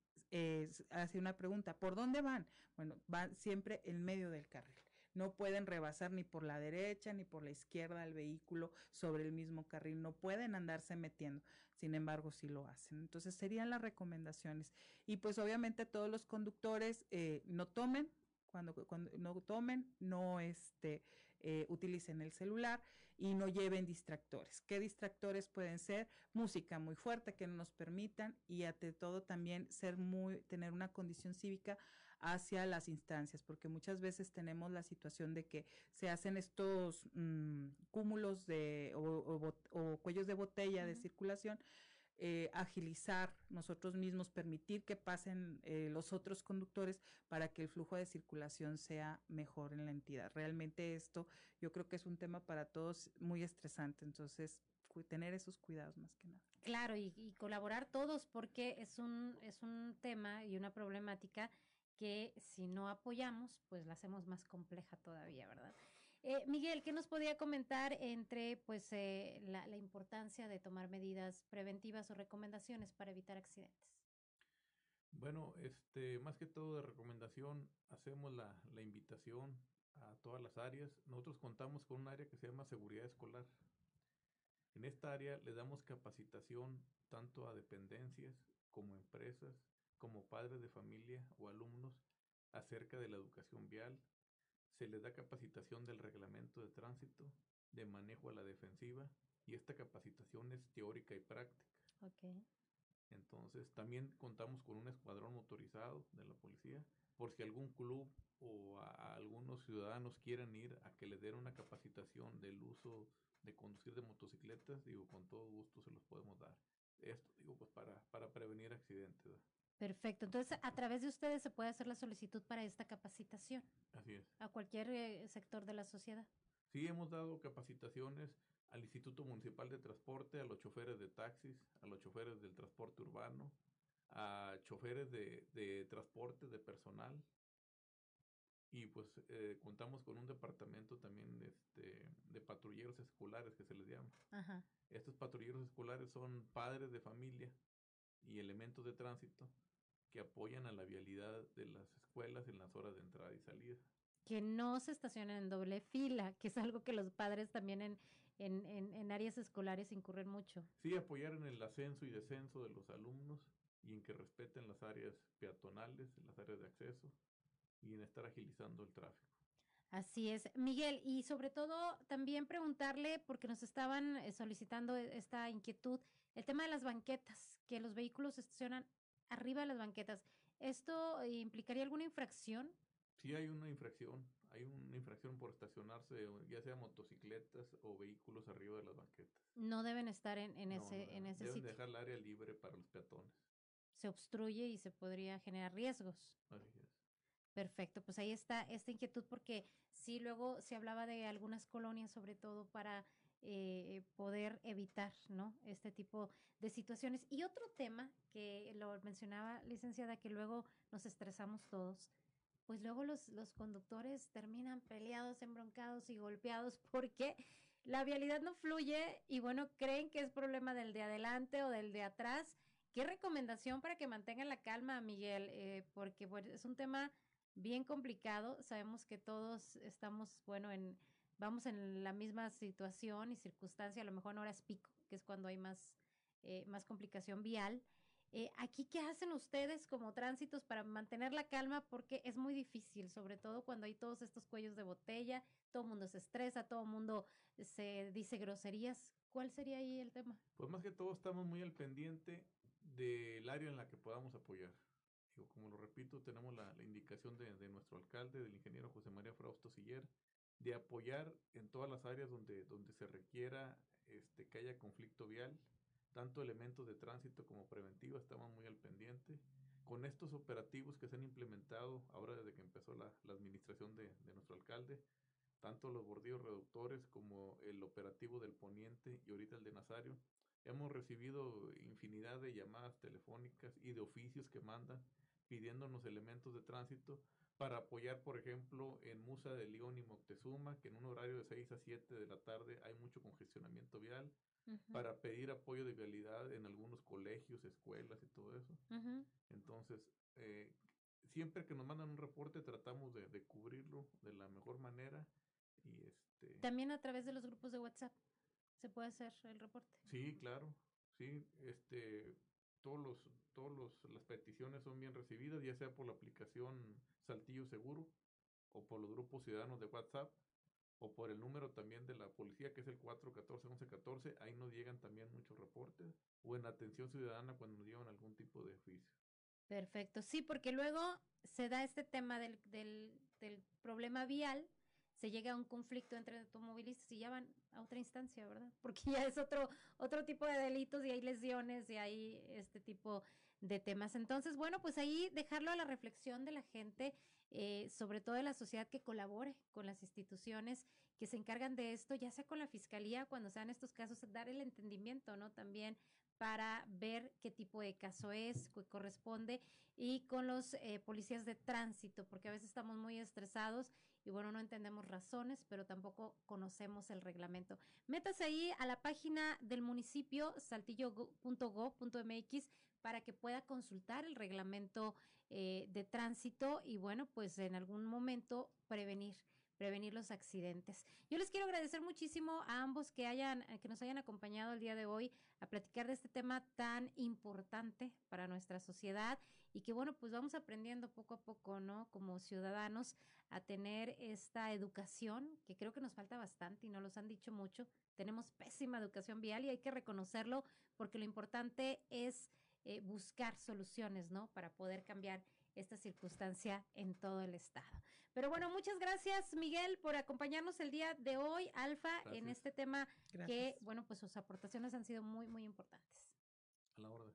Speaker 4: hace una pregunta, ¿por dónde van? Bueno, van siempre en medio del carril. No pueden rebasar ni por la derecha ni por la izquierda el vehículo sobre el mismo carril. No pueden andarse metiendo. Sin embargo, sí lo hacen. Entonces, serían las recomendaciones. Y pues obviamente todos los conductores eh, no tomen, cuando, cuando no tomen, no este, eh, utilicen el celular y no lleven distractores. ¿Qué distractores pueden ser? Música muy fuerte que no nos permitan y ante todo también ser muy, tener una condición cívica hacia las instancias, porque muchas veces tenemos la situación de que se hacen estos mmm, cúmulos de o, o, o, cuellos de botella uh -huh. de circulación eh, agilizar nosotros mismos, permitir que pasen eh, los otros conductores para que el flujo de circulación sea mejor en la entidad. Realmente esto yo creo que es un tema para todos muy estresante, entonces tener esos cuidados más que nada.
Speaker 2: Claro, y, y colaborar todos porque es un, es un tema y una problemática que si no apoyamos, pues la hacemos más compleja todavía, ¿verdad? Eh, Miguel, ¿qué nos podía comentar entre pues eh, la, importancia de tomar medidas preventivas o recomendaciones para evitar accidentes?
Speaker 3: Bueno, este, más que todo de recomendación, hacemos la, la invitación a todas las áreas. Nosotros contamos con un área que se llama seguridad escolar. En esta área le damos capacitación tanto a dependencias como empresas, como padres de familia o alumnos acerca de la educación vial, se les da capacitación del reglamento de tránsito, de manejo a la defensiva, y esta capacitación es teórica y práctica.
Speaker 2: Okay.
Speaker 3: Entonces, también contamos con un escuadrón motorizado de la policía, por si algún club o a, a algunos ciudadanos quieran ir a que les den una capacitación del uso de conducir de motocicletas, digo, con todo gusto se los podemos dar. Esto, digo, pues para, para prevenir accidentes.
Speaker 2: Perfecto. Entonces, a través de ustedes se puede hacer la solicitud para esta capacitación.
Speaker 3: Así es.
Speaker 2: A cualquier eh, sector de la sociedad.
Speaker 3: Sí, hemos dado capacitaciones al Instituto Municipal de Transporte, a los choferes de taxis, a los choferes del transporte urbano, a choferes de, de transporte de personal. Y pues eh, contamos con un departamento también este, de patrulleros escolares que se les llama.
Speaker 2: Ajá.
Speaker 3: Estos patrulleros escolares son padres de familia y elementos de tránsito que apoyan a la vialidad de las escuelas en las horas de entrada y salida.
Speaker 2: Que no se estacionen en doble fila, que es algo que los padres también en, en, en, en áreas escolares incurren mucho.
Speaker 3: Sí, apoyar en el ascenso y descenso de los alumnos y en que respeten las áreas peatonales, las áreas de acceso y en estar agilizando el tráfico.
Speaker 2: Así es, Miguel, y sobre todo también preguntarle, porque nos estaban eh, solicitando esta inquietud, el tema de las banquetas, que los vehículos se estacionan arriba de las banquetas. ¿Esto implicaría alguna infracción?
Speaker 3: Sí, hay una infracción. Hay una infracción por estacionarse, ya sea motocicletas o vehículos arriba de las banquetas.
Speaker 2: No deben estar en, en
Speaker 3: no,
Speaker 2: ese,
Speaker 3: no,
Speaker 2: en ese
Speaker 3: deben
Speaker 2: sitio.
Speaker 3: dejar el área libre para los peatones.
Speaker 2: Se obstruye y se podría generar riesgos.
Speaker 3: Así es.
Speaker 2: Perfecto, pues ahí está esta inquietud porque sí, luego se hablaba de algunas colonias, sobre todo para eh, poder evitar ¿no? este tipo de situaciones. Y otro tema que lo mencionaba, licenciada, que luego nos estresamos todos, pues luego los, los conductores terminan peleados, embroncados y golpeados porque la vialidad no fluye y bueno, creen que es problema del de adelante o del de atrás. ¿Qué recomendación para que mantengan la calma, Miguel? Eh, porque bueno, es un tema bien complicado. Sabemos que todos estamos, bueno, en vamos en la misma situación y circunstancia, a lo mejor en horas pico, que es cuando hay más, eh, más complicación vial. Eh, aquí, ¿qué hacen ustedes como tránsitos para mantener la calma? Porque es muy difícil, sobre todo cuando hay todos estos cuellos de botella, todo el mundo se estresa, todo el mundo se dice groserías. ¿Cuál sería ahí el tema?
Speaker 3: Pues más que todo estamos muy al pendiente del área en la que podamos apoyar. como lo repito, tenemos la, indicación de, de, nuestro alcalde, del ingeniero José María Frausto Siller, de apoyar en todas las áreas donde, donde se requiera este, que haya conflicto vial, tanto elementos de tránsito como preventiva, estamos muy al pendiente. Con estos operativos que se han implementado ahora desde que empezó la, la administración de, de, nuestro alcalde, tanto los bordillos reductores como el operativo del Poniente y ahorita el de Nazario, hemos recibido infinidad de llamadas telefónicas y de oficios que mandan pidiéndonos elementos de tránsito para apoyar, por ejemplo, en Musa de León y Moctezuma, que en un horario de 6 a 7 de la tarde hay mucho congestionamiento vial, para pedir apoyo de vialidad en algunos colegios, escuelas y todo eso. Entonces, eh, siempre que nos mandan un reporte tratamos de, de, cubrirlo de la mejor manera y este
Speaker 2: también a través de los grupos de WhatsApp se puede hacer el reporte.
Speaker 3: Sí, claro. Sí, este todos los todos los las peticiones son bien recibidas, ya sea por la aplicación Saltillo Seguro o por los grupos ciudadanos de WhatsApp o por el número también de la policía que es el 414-1114, ahí nos llegan también muchos reportes o en atención ciudadana cuando nos llevan algún tipo de oficio.
Speaker 2: Perfecto, sí, porque luego se da este tema del, del, del problema vial, se llega a un conflicto entre automovilistas y ya van a otra instancia, ¿verdad? Porque ya es otro, otro tipo de delitos y hay lesiones y hay este tipo de temas. Entonces, bueno, pues ahí dejarlo a la reflexión de la gente, eh, sobre todo de la sociedad que colabore con las instituciones que se encargan de esto, ya sea con la fiscalía, cuando sean estos casos, dar el entendimiento, ¿no? También para ver qué tipo de caso es, que corresponde, y con los eh, policías de tránsito, porque a veces estamos muy estresados y bueno, no entendemos razones, pero tampoco conocemos el reglamento. Métase ahí a la página del municipio saltillo.go.mx para que pueda consultar el reglamento eh, de tránsito y bueno, pues en algún momento prevenir prevenir los accidentes. Yo les quiero agradecer muchísimo a ambos que hayan que nos hayan acompañado el día de hoy a platicar de este tema tan importante para nuestra sociedad y que bueno, pues vamos aprendiendo poco a poco, ¿no? Como ciudadanos a tener esta educación que creo que nos falta bastante y no los han dicho mucho. Tenemos pésima educación vial y hay que reconocerlo porque lo importante es eh, buscar soluciones, ¿no? Para poder cambiar esta circunstancia en todo el estado. Pero bueno, muchas gracias Miguel por acompañarnos el día de hoy, Alfa, en este tema que, bueno, pues sus aportaciones han sido muy, muy importantes.
Speaker 3: A la orden.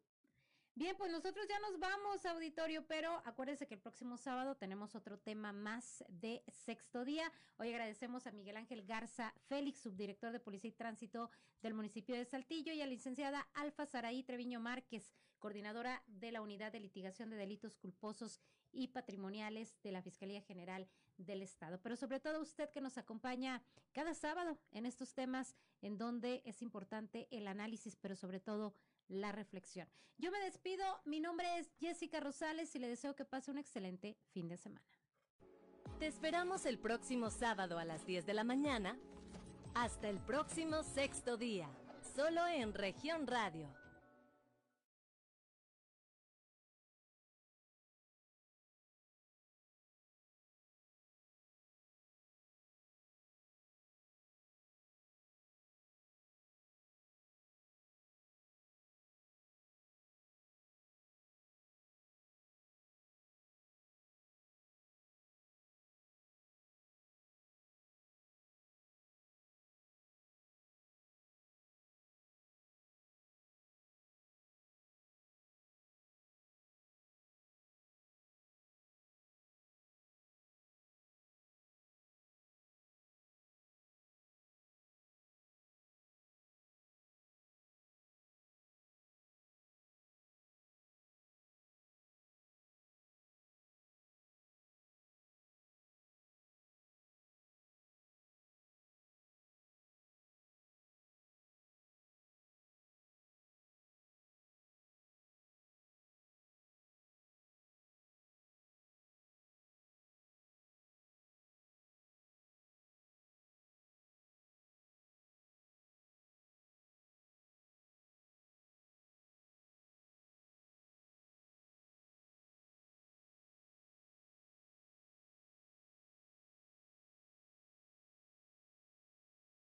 Speaker 2: Bien, pues nosotros ya nos vamos, auditorio, pero acuérdense que el próximo sábado tenemos otro tema más de sexto día. Hoy agradecemos a Miguel Ángel Garza Félix, subdirector de Policía y Tránsito del municipio de Saltillo, y a la licenciada Alfa Saraí Treviño Márquez, coordinadora de la Unidad de Litigación de Delitos Culposos y Patrimoniales de la Fiscalía General del Estado. Pero sobre todo usted que nos acompaña cada sábado en estos temas en donde es importante el análisis, pero sobre todo la reflexión. Yo me despido, mi nombre es Jessica Rosales y le deseo que pase un excelente fin de semana.
Speaker 1: Te esperamos el próximo sábado a las 10 de la mañana. Hasta el próximo sexto día, solo en región radio